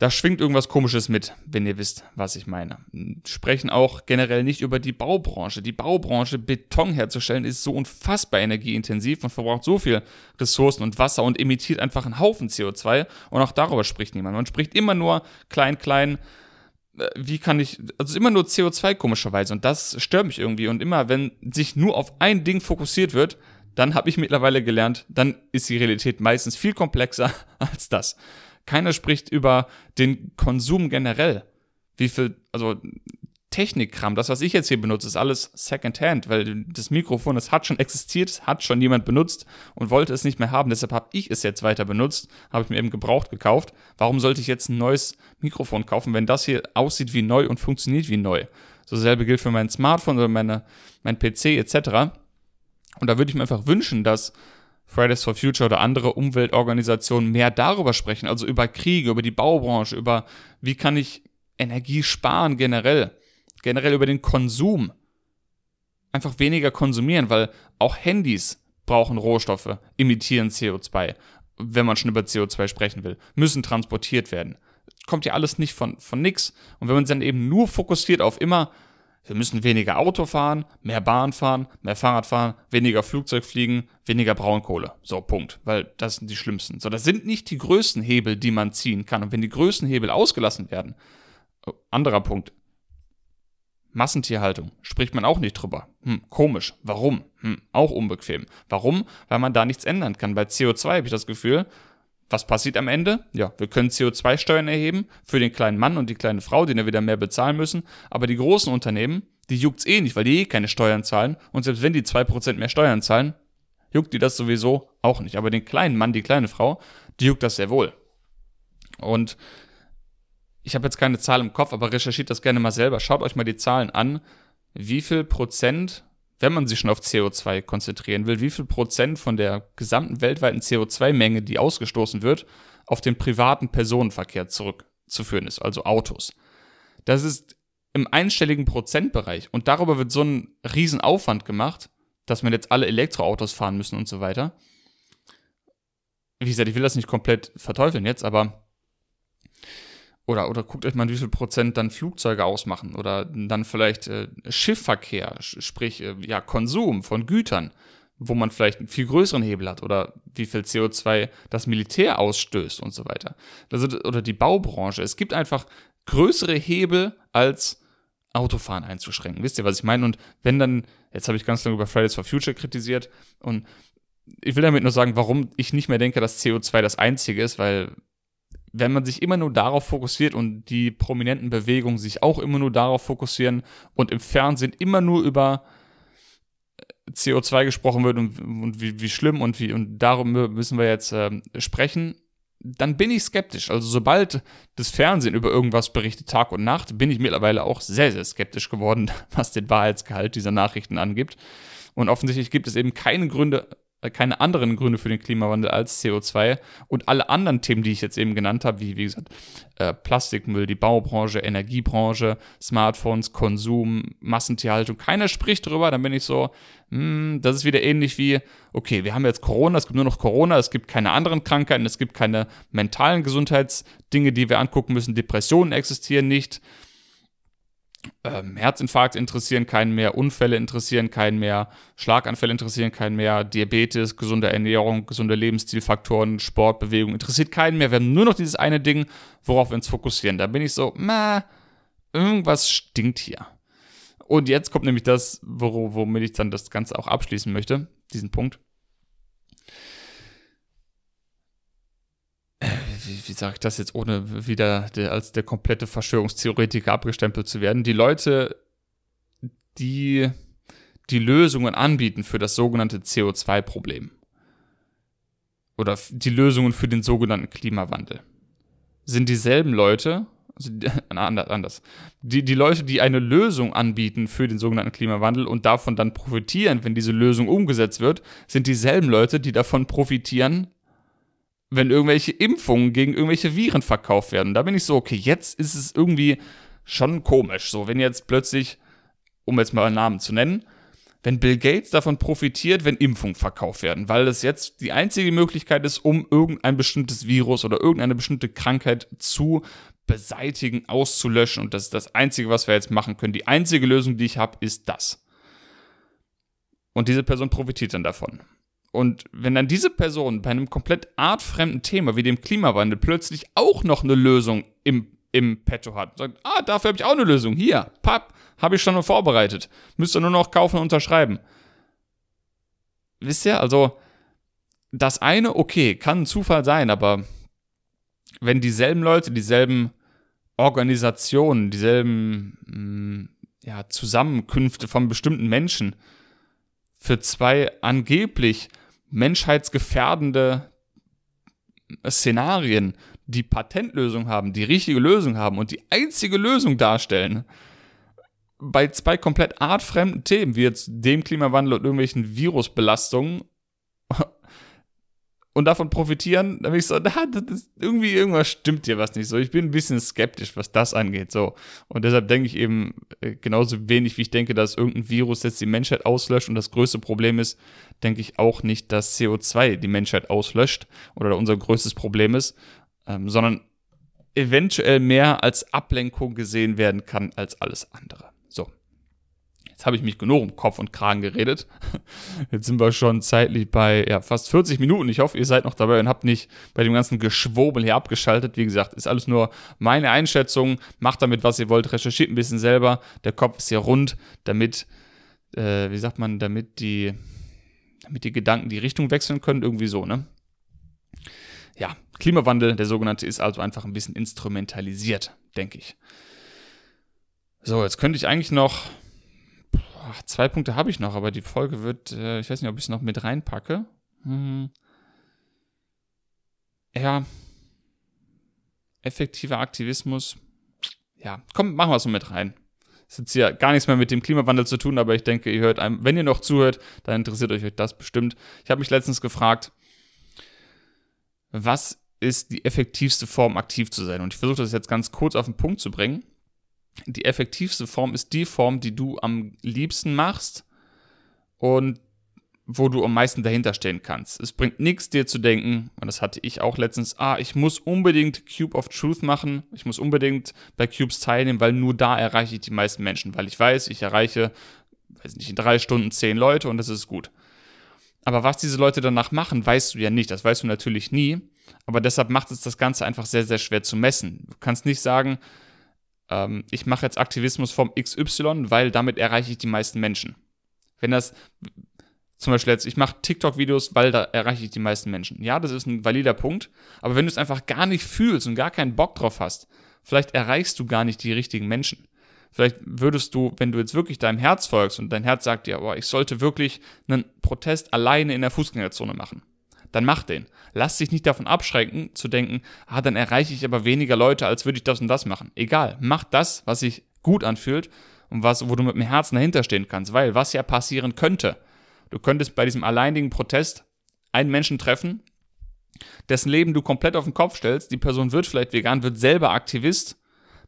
da schwingt irgendwas Komisches mit, wenn ihr wisst, was ich meine. Sprechen auch generell nicht über die Baubranche. Die Baubranche, Beton herzustellen, ist so unfassbar energieintensiv und verbraucht so viel Ressourcen und Wasser und emittiert einfach einen Haufen CO2. Und auch darüber spricht niemand. Man spricht immer nur klein, klein. Äh, wie kann ich, also immer nur CO2 komischerweise. Und das stört mich irgendwie. Und immer, wenn sich nur auf ein Ding fokussiert wird, dann habe ich mittlerweile gelernt, dann ist die Realität meistens viel komplexer als das. Keiner spricht über den Konsum generell. Wie viel, also Technikkram, das, was ich jetzt hier benutze, ist alles Secondhand, weil das Mikrofon, das hat schon existiert, hat schon jemand benutzt und wollte es nicht mehr haben. Deshalb habe ich es jetzt weiter benutzt, habe ich mir eben gebraucht gekauft. Warum sollte ich jetzt ein neues Mikrofon kaufen, wenn das hier aussieht wie neu und funktioniert wie neu? So dasselbe gilt für mein Smartphone oder meine, mein PC etc. Und da würde ich mir einfach wünschen, dass Fridays for Future oder andere Umweltorganisationen mehr darüber sprechen, also über Kriege, über die Baubranche, über wie kann ich Energie sparen generell, generell über den Konsum. Einfach weniger konsumieren, weil auch Handys brauchen Rohstoffe, emittieren CO2, wenn man schon über CO2 sprechen will, müssen transportiert werden. Kommt ja alles nicht von, von nix. Und wenn man dann eben nur fokussiert auf immer wir müssen weniger Auto fahren, mehr Bahn fahren, mehr Fahrrad fahren, weniger Flugzeug fliegen, weniger Braunkohle. So, Punkt. Weil das sind die schlimmsten. So, das sind nicht die größten Hebel, die man ziehen kann. Und wenn die größten Hebel ausgelassen werden, oh, anderer Punkt. Massentierhaltung spricht man auch nicht drüber. Hm, komisch. Warum? Hm, auch unbequem. Warum? Weil man da nichts ändern kann. Bei CO2 habe ich das Gefühl, was passiert am Ende? Ja, wir können CO2-Steuern erheben für den kleinen Mann und die kleine Frau, die dann wieder mehr bezahlen müssen. Aber die großen Unternehmen, die juckt's eh nicht, weil die eh keine Steuern zahlen. Und selbst wenn die 2% mehr Steuern zahlen, juckt die das sowieso auch nicht. Aber den kleinen Mann, die kleine Frau, die juckt das sehr wohl. Und ich habe jetzt keine Zahl im Kopf, aber recherchiert das gerne mal selber. Schaut euch mal die Zahlen an. Wie viel Prozent wenn man sich schon auf CO2 konzentrieren will, wie viel Prozent von der gesamten weltweiten CO2-Menge, die ausgestoßen wird, auf den privaten Personenverkehr zurückzuführen ist, also Autos. Das ist im einstelligen Prozentbereich und darüber wird so ein Riesenaufwand gemacht, dass man jetzt alle Elektroautos fahren müssen und so weiter. Wie gesagt, ich will das nicht komplett verteufeln jetzt, aber oder, oder guckt euch mal, wie viel Prozent dann Flugzeuge ausmachen oder dann vielleicht äh, Schiffverkehr, sprich äh, ja, Konsum von Gütern, wo man vielleicht einen viel größeren Hebel hat oder wie viel CO2 das Militär ausstößt und so weiter. Also, oder die Baubranche. Es gibt einfach größere Hebel als Autofahren einzuschränken. Wisst ihr, was ich meine? Und wenn dann, jetzt habe ich ganz lange über Fridays for Future kritisiert und ich will damit nur sagen, warum ich nicht mehr denke, dass CO2 das einzige ist, weil wenn man sich immer nur darauf fokussiert und die prominenten Bewegungen sich auch immer nur darauf fokussieren und im Fernsehen immer nur über äh, CO2 gesprochen wird und, und wie, wie, schlimm und wie und darum müssen wir jetzt äh, sprechen, dann bin ich skeptisch. Also sobald das Fernsehen über irgendwas berichtet, Tag und Nacht, bin ich mittlerweile auch sehr, sehr skeptisch geworden, was den Wahrheitsgehalt dieser Nachrichten angibt. Und offensichtlich gibt es eben keine Gründe keine anderen Gründe für den Klimawandel als CO2 und alle anderen Themen, die ich jetzt eben genannt habe, wie, wie gesagt, äh, Plastikmüll, die Baubranche, Energiebranche, Smartphones, Konsum, Massentierhaltung, keiner spricht drüber, dann bin ich so, mh, hm, das ist wieder ähnlich wie, okay, wir haben jetzt Corona, es gibt nur noch Corona, es gibt keine anderen Krankheiten, es gibt keine mentalen Gesundheitsdinge, die wir angucken müssen, Depressionen existieren nicht, ähm, Herzinfarkt interessieren keinen mehr, Unfälle interessieren keinen mehr, Schlaganfälle interessieren keinen mehr, Diabetes, gesunde Ernährung, gesunde Lebensstilfaktoren, Sport, Bewegung interessiert keinen mehr. Wir haben nur noch dieses eine Ding, worauf wir uns fokussieren. Da bin ich so, ma, irgendwas stinkt hier. Und jetzt kommt nämlich das, womit ich dann das Ganze auch abschließen möchte, diesen Punkt. Wie, wie sage ich das jetzt, ohne wieder der, als der komplette Verschwörungstheoretiker abgestempelt zu werden, die Leute, die die Lösungen anbieten für das sogenannte CO2-Problem oder die Lösungen für den sogenannten Klimawandel, sind dieselben Leute, also anders, die, die Leute, die eine Lösung anbieten für den sogenannten Klimawandel und davon dann profitieren, wenn diese Lösung umgesetzt wird, sind dieselben Leute, die davon profitieren, wenn irgendwelche Impfungen gegen irgendwelche Viren verkauft werden. Da bin ich so, okay, jetzt ist es irgendwie schon komisch. So, wenn jetzt plötzlich, um jetzt mal einen Namen zu nennen, wenn Bill Gates davon profitiert, wenn Impfungen verkauft werden, weil das jetzt die einzige Möglichkeit ist, um irgendein bestimmtes Virus oder irgendeine bestimmte Krankheit zu beseitigen, auszulöschen. Und das ist das Einzige, was wir jetzt machen können. Die einzige Lösung, die ich habe, ist das. Und diese Person profitiert dann davon. Und wenn dann diese Person bei einem komplett artfremden Thema wie dem Klimawandel plötzlich auch noch eine Lösung im, im Petto hat, sagt, ah, dafür habe ich auch eine Lösung, hier, papp, habe ich schon vorbereitet, müsst ihr nur noch kaufen und unterschreiben. Wisst ihr, also das eine, okay, kann ein Zufall sein, aber wenn dieselben Leute, dieselben Organisationen, dieselben mm, ja, Zusammenkünfte von bestimmten Menschen für zwei angeblich menschheitsgefährdende Szenarien die Patentlösung haben, die richtige Lösung haben und die einzige Lösung darstellen, bei zwei komplett artfremden Themen, wie jetzt dem Klimawandel und irgendwelchen Virusbelastungen, und davon profitieren, dann bin ich so, ist irgendwie irgendwas stimmt hier was nicht so. Ich bin ein bisschen skeptisch, was das angeht, so. Und deshalb denke ich eben äh, genauso wenig, wie ich denke, dass irgendein Virus jetzt die Menschheit auslöscht und das größte Problem ist, denke ich auch nicht, dass CO2 die Menschheit auslöscht oder unser größtes Problem ist, ähm, sondern eventuell mehr als Ablenkung gesehen werden kann als alles andere. Jetzt habe ich mich genug um Kopf und Kragen geredet. Jetzt sind wir schon zeitlich bei ja, fast 40 Minuten. Ich hoffe, ihr seid noch dabei und habt nicht bei dem ganzen Geschwobel hier abgeschaltet. Wie gesagt, ist alles nur meine Einschätzung. Macht damit, was ihr wollt. Recherchiert ein bisschen selber. Der Kopf ist hier rund, damit, äh, wie sagt man, damit die, damit die Gedanken die Richtung wechseln können. Irgendwie so, ne? Ja, Klimawandel, der sogenannte, ist also einfach ein bisschen instrumentalisiert, denke ich. So, jetzt könnte ich eigentlich noch Ach, zwei Punkte habe ich noch, aber die Folge wird, äh, ich weiß nicht, ob ich es noch mit reinpacke. Hm. Ja. Effektiver Aktivismus. Ja, komm, machen wir es so mit rein. Das hat ja gar nichts mehr mit dem Klimawandel zu tun, aber ich denke, ihr hört einem, wenn ihr noch zuhört, dann interessiert euch das bestimmt. Ich habe mich letztens gefragt, was ist die effektivste Form, aktiv zu sein? Und ich versuche das jetzt ganz kurz auf den Punkt zu bringen die effektivste Form ist die Form, die du am liebsten machst und wo du am meisten dahinter stehen kannst. Es bringt nichts, dir zu denken, und das hatte ich auch letztens, ah, ich muss unbedingt Cube of Truth machen, ich muss unbedingt bei Cubes teilnehmen, weil nur da erreiche ich die meisten Menschen, weil ich weiß, ich erreiche, weiß nicht, in drei Stunden zehn Leute und das ist gut. Aber was diese Leute danach machen, weißt du ja nicht. Das weißt du natürlich nie. Aber deshalb macht es das Ganze einfach sehr, sehr schwer zu messen. Du kannst nicht sagen, ähm, ich mache jetzt Aktivismus vom XY, weil damit erreiche ich die meisten Menschen. Wenn das zum Beispiel jetzt, ich mache TikTok-Videos, weil da erreiche ich die meisten Menschen. Ja, das ist ein valider Punkt, aber wenn du es einfach gar nicht fühlst und gar keinen Bock drauf hast, vielleicht erreichst du gar nicht die richtigen Menschen. Vielleicht würdest du, wenn du jetzt wirklich deinem Herz folgst und dein Herz sagt dir, boah, ich sollte wirklich einen Protest alleine in der Fußgängerzone machen, dann mach den. Lass dich nicht davon abschrecken, zu denken, ah, dann erreiche ich aber weniger Leute, als würde ich das und das machen. Egal, mach das, was sich gut anfühlt und was, wo du mit dem Herzen dahinter stehen kannst. Weil was ja passieren könnte, du könntest bei diesem alleinigen Protest einen Menschen treffen, dessen Leben du komplett auf den Kopf stellst. Die Person wird vielleicht vegan, wird selber Aktivist,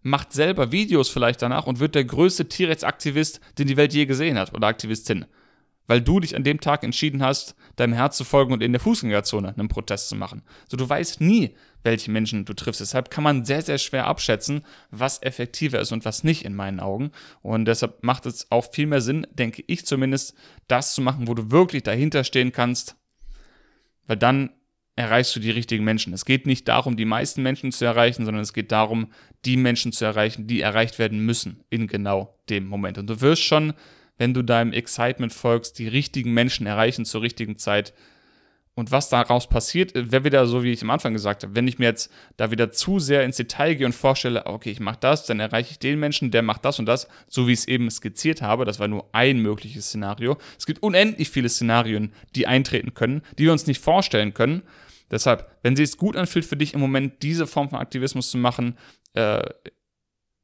macht selber Videos vielleicht danach und wird der größte Tierrechtsaktivist, den die Welt je gesehen hat oder Aktivistin weil du dich an dem Tag entschieden hast, deinem Herz zu folgen und in der Fußgängerzone einen Protest zu machen. So, du weißt nie, welche Menschen du triffst. Deshalb kann man sehr, sehr schwer abschätzen, was effektiver ist und was nicht in meinen Augen. Und deshalb macht es auch viel mehr Sinn, denke ich zumindest, das zu machen, wo du wirklich dahinter stehen kannst, weil dann erreichst du die richtigen Menschen. Es geht nicht darum, die meisten Menschen zu erreichen, sondern es geht darum, die Menschen zu erreichen, die erreicht werden müssen in genau dem Moment. Und du wirst schon wenn du deinem Excitement folgst, die richtigen Menschen erreichen zur richtigen Zeit Und was daraus passiert, wäre wieder so, wie ich am Anfang gesagt habe, wenn ich mir jetzt da wieder zu sehr ins Detail gehe und vorstelle, okay, ich mache das, dann erreiche ich den Menschen, der macht das und das, so wie ich es eben skizziert habe, das war nur ein mögliches Szenario. Es gibt unendlich viele Szenarien, die eintreten können, die wir uns nicht vorstellen können. Deshalb, wenn es gut anfühlt für dich im Moment, diese Form von Aktivismus zu machen, äh,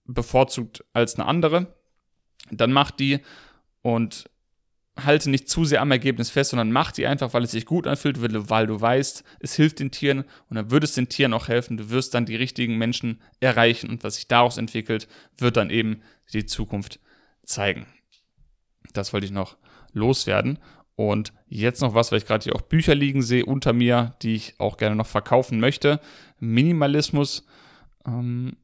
bevorzugt als eine andere, dann mach die und halte nicht zu sehr am Ergebnis fest, sondern mach die einfach, weil es sich gut anfühlt, weil du weißt, es hilft den Tieren und dann wird es den Tieren auch helfen. Du wirst dann die richtigen Menschen erreichen und was sich daraus entwickelt, wird dann eben die Zukunft zeigen. Das wollte ich noch loswerden. Und jetzt noch was, weil ich gerade hier auch Bücher liegen sehe unter mir, die ich auch gerne noch verkaufen möchte. Minimalismus ähm,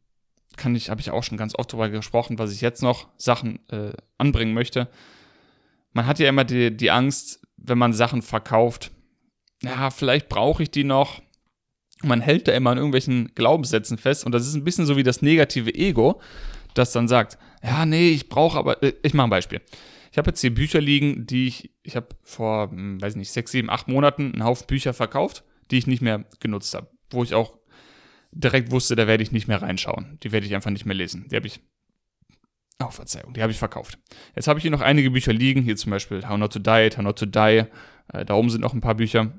kann ich, habe ich auch schon ganz oft darüber gesprochen, was ich jetzt noch Sachen äh, anbringen möchte man hat ja immer die, die Angst, wenn man Sachen verkauft, ja, vielleicht brauche ich die noch. Man hält da immer an irgendwelchen Glaubenssätzen fest und das ist ein bisschen so wie das negative Ego, das dann sagt, ja, nee, ich brauche aber, äh, ich mache ein Beispiel. Ich habe jetzt hier Bücher liegen, die ich, ich habe vor, hm, weiß nicht, sechs, sieben, acht Monaten einen Haufen Bücher verkauft, die ich nicht mehr genutzt habe, wo ich auch direkt wusste, da werde ich nicht mehr reinschauen. Die werde ich einfach nicht mehr lesen. Die habe ich Oh, Verzeihung, die habe ich verkauft. Jetzt habe ich hier noch einige Bücher liegen, hier zum Beispiel How Not to Diet, How Not to Die. Äh, da oben sind noch ein paar Bücher.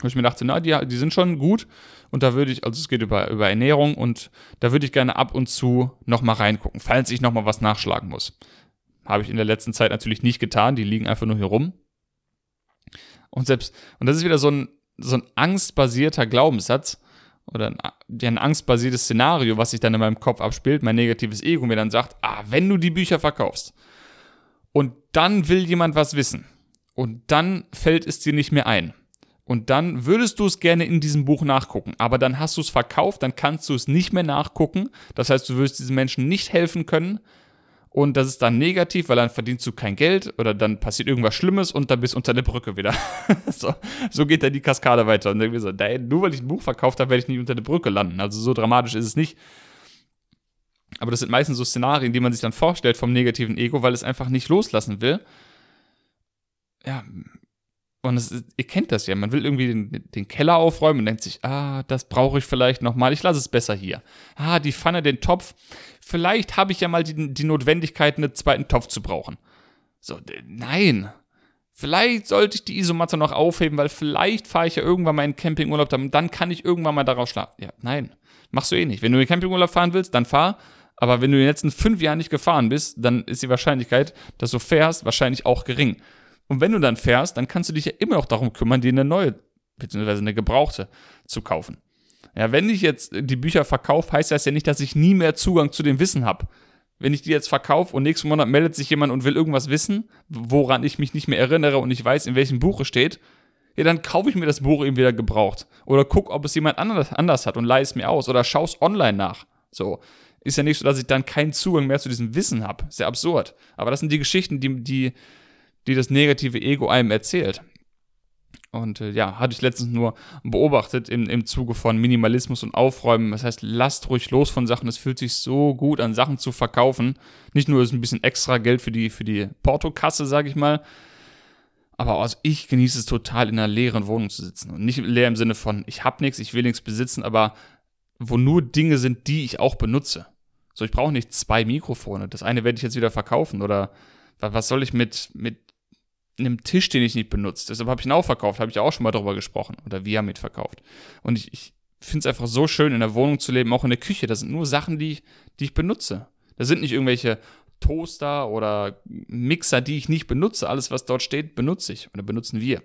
Wo ich mir dachte, na, die, die sind schon gut. Und da würde ich, also es geht über, über Ernährung und da würde ich gerne ab und zu nochmal reingucken, falls ich nochmal was nachschlagen muss. Habe ich in der letzten Zeit natürlich nicht getan, die liegen einfach nur hier rum. Und selbst, und das ist wieder so ein, so ein angstbasierter Glaubenssatz, oder ein, ein angstbasiertes Szenario, was sich dann in meinem Kopf abspielt, mein negatives Ego mir dann sagt, ah, wenn du die Bücher verkaufst und dann will jemand was wissen und dann fällt es dir nicht mehr ein und dann würdest du es gerne in diesem Buch nachgucken, aber dann hast du es verkauft, dann kannst du es nicht mehr nachgucken, das heißt, du wirst diesen Menschen nicht helfen können, und das ist dann negativ, weil dann verdienst du kein Geld oder dann passiert irgendwas Schlimmes und dann bist du unter der Brücke wieder. so, so, geht dann die Kaskade weiter. Und dann so, nur weil ich ein Buch verkauft habe, werde ich nicht unter der Brücke landen. Also so dramatisch ist es nicht. Aber das sind meistens so Szenarien, die man sich dann vorstellt vom negativen Ego, weil es einfach nicht loslassen will. Ja, und es, ihr kennt das ja, man will irgendwie den, den, Keller aufräumen und denkt sich, ah, das brauche ich vielleicht nochmal, ich lasse es besser hier. Ah, die Pfanne, den Topf, vielleicht habe ich ja mal die, die Notwendigkeit, einen zweiten Topf zu brauchen. So, nein. Vielleicht sollte ich die Isomatte noch aufheben, weil vielleicht fahre ich ja irgendwann mal in Campingurlaub, dann kann ich irgendwann mal darauf schlafen. Ja, nein, machst du eh nicht. Wenn du in Campingurlaub fahren willst, dann fahr. Aber wenn du in den letzten fünf Jahren nicht gefahren bist, dann ist die Wahrscheinlichkeit, dass du fährst, wahrscheinlich auch gering. Und wenn du dann fährst, dann kannst du dich ja immer noch darum kümmern, dir eine neue, beziehungsweise eine gebrauchte zu kaufen. Ja, wenn ich jetzt die Bücher verkaufe, heißt das ja nicht, dass ich nie mehr Zugang zu dem Wissen habe. Wenn ich die jetzt verkaufe und nächsten Monat meldet sich jemand und will irgendwas wissen, woran ich mich nicht mehr erinnere und ich weiß, in welchem Buch es steht, ja, dann kaufe ich mir das Buch eben wieder gebraucht. Oder guck, ob es jemand anders, anders hat und leih es mir aus. Oder schaue es online nach. So. Ist ja nicht so, dass ich dann keinen Zugang mehr zu diesem Wissen habe. Ist ja absurd. Aber das sind die Geschichten, die, die, die das negative Ego einem erzählt. Und äh, ja, hatte ich letztens nur beobachtet im, im Zuge von Minimalismus und Aufräumen. Das heißt, lasst ruhig los von Sachen. Es fühlt sich so gut an, Sachen zu verkaufen. Nicht nur ist ein bisschen extra Geld für die, für die Portokasse, sage ich mal. Aber also ich genieße es total, in einer leeren Wohnung zu sitzen. Und nicht leer im Sinne von, ich habe nichts, ich will nichts besitzen, aber wo nur Dinge sind, die ich auch benutze. So, ich brauche nicht zwei Mikrofone. Das eine werde ich jetzt wieder verkaufen. Oder was soll ich mit, mit einem Tisch, den ich nicht benutze. Deshalb habe ich ihn auch verkauft, habe ich auch schon mal darüber gesprochen. Oder wir haben ihn verkauft. Und ich, ich finde es einfach so schön, in der Wohnung zu leben, auch in der Küche. Das sind nur Sachen, die, die ich benutze. Das sind nicht irgendwelche Toaster oder Mixer, die ich nicht benutze. Alles, was dort steht, benutze ich oder benutzen wir.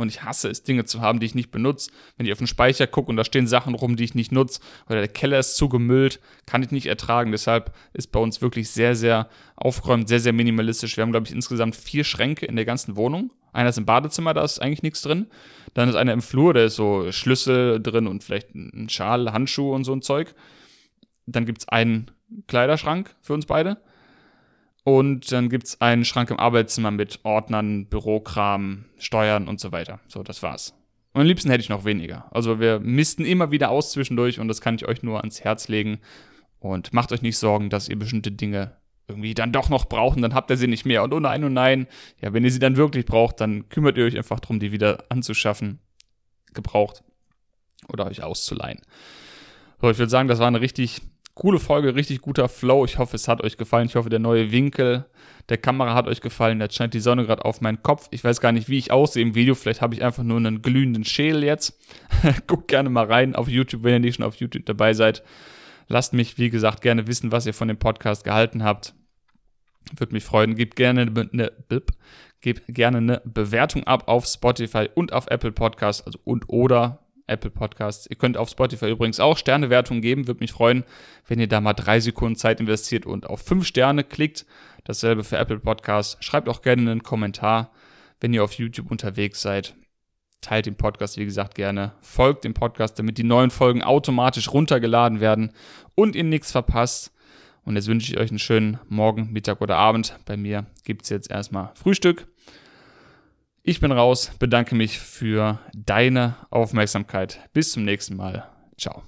Und ich hasse es, Dinge zu haben, die ich nicht benutze. Wenn ich auf den Speicher gucke und da stehen Sachen rum, die ich nicht nutze, oder der Keller ist zugemüllt, kann ich nicht ertragen. Deshalb ist bei uns wirklich sehr, sehr aufgeräumt, sehr, sehr minimalistisch. Wir haben, glaube ich, insgesamt vier Schränke in der ganzen Wohnung. Einer ist im Badezimmer, da ist eigentlich nichts drin. Dann ist einer im Flur, da ist so Schlüssel drin und vielleicht ein Schal, Handschuhe und so ein Zeug. Dann gibt es einen Kleiderschrank für uns beide. Und dann gibt es einen Schrank im Arbeitszimmer mit Ordnern, Bürokram, Steuern und so weiter. So, das war's. Und am liebsten hätte ich noch weniger. Also wir missten immer wieder aus zwischendurch und das kann ich euch nur ans Herz legen. Und macht euch nicht Sorgen, dass ihr bestimmte Dinge irgendwie dann doch noch brauchen, dann habt ihr sie nicht mehr. Und oh nein, oh nein. Ja, wenn ihr sie dann wirklich braucht, dann kümmert ihr euch einfach darum, die wieder anzuschaffen, gebraucht oder euch auszuleihen. So, ich würde sagen, das war eine richtig coole Folge, richtig guter Flow. Ich hoffe, es hat euch gefallen. Ich hoffe, der neue Winkel der Kamera hat euch gefallen. Jetzt scheint die Sonne gerade auf meinen Kopf. Ich weiß gar nicht, wie ich aussehe im Video. Vielleicht habe ich einfach nur einen glühenden Schädel jetzt. Guckt gerne mal rein auf YouTube, wenn ihr nicht schon auf YouTube dabei seid. Lasst mich, wie gesagt, gerne wissen, was ihr von dem Podcast gehalten habt. Würde mich freuen. Gebt gerne eine, gebt gerne eine Bewertung ab auf Spotify und auf Apple Podcasts, also und oder Apple Podcasts. Ihr könnt auf Spotify übrigens auch Sternewertungen geben. Würde mich freuen, wenn ihr da mal drei Sekunden Zeit investiert und auf fünf Sterne klickt. Dasselbe für Apple Podcasts. Schreibt auch gerne einen Kommentar, wenn ihr auf YouTube unterwegs seid. Teilt den Podcast, wie gesagt, gerne. Folgt dem Podcast, damit die neuen Folgen automatisch runtergeladen werden und ihr nichts verpasst. Und jetzt wünsche ich euch einen schönen Morgen, Mittag oder Abend. Bei mir gibt es jetzt erstmal Frühstück. Ich bin raus, bedanke mich für deine Aufmerksamkeit. Bis zum nächsten Mal. Ciao.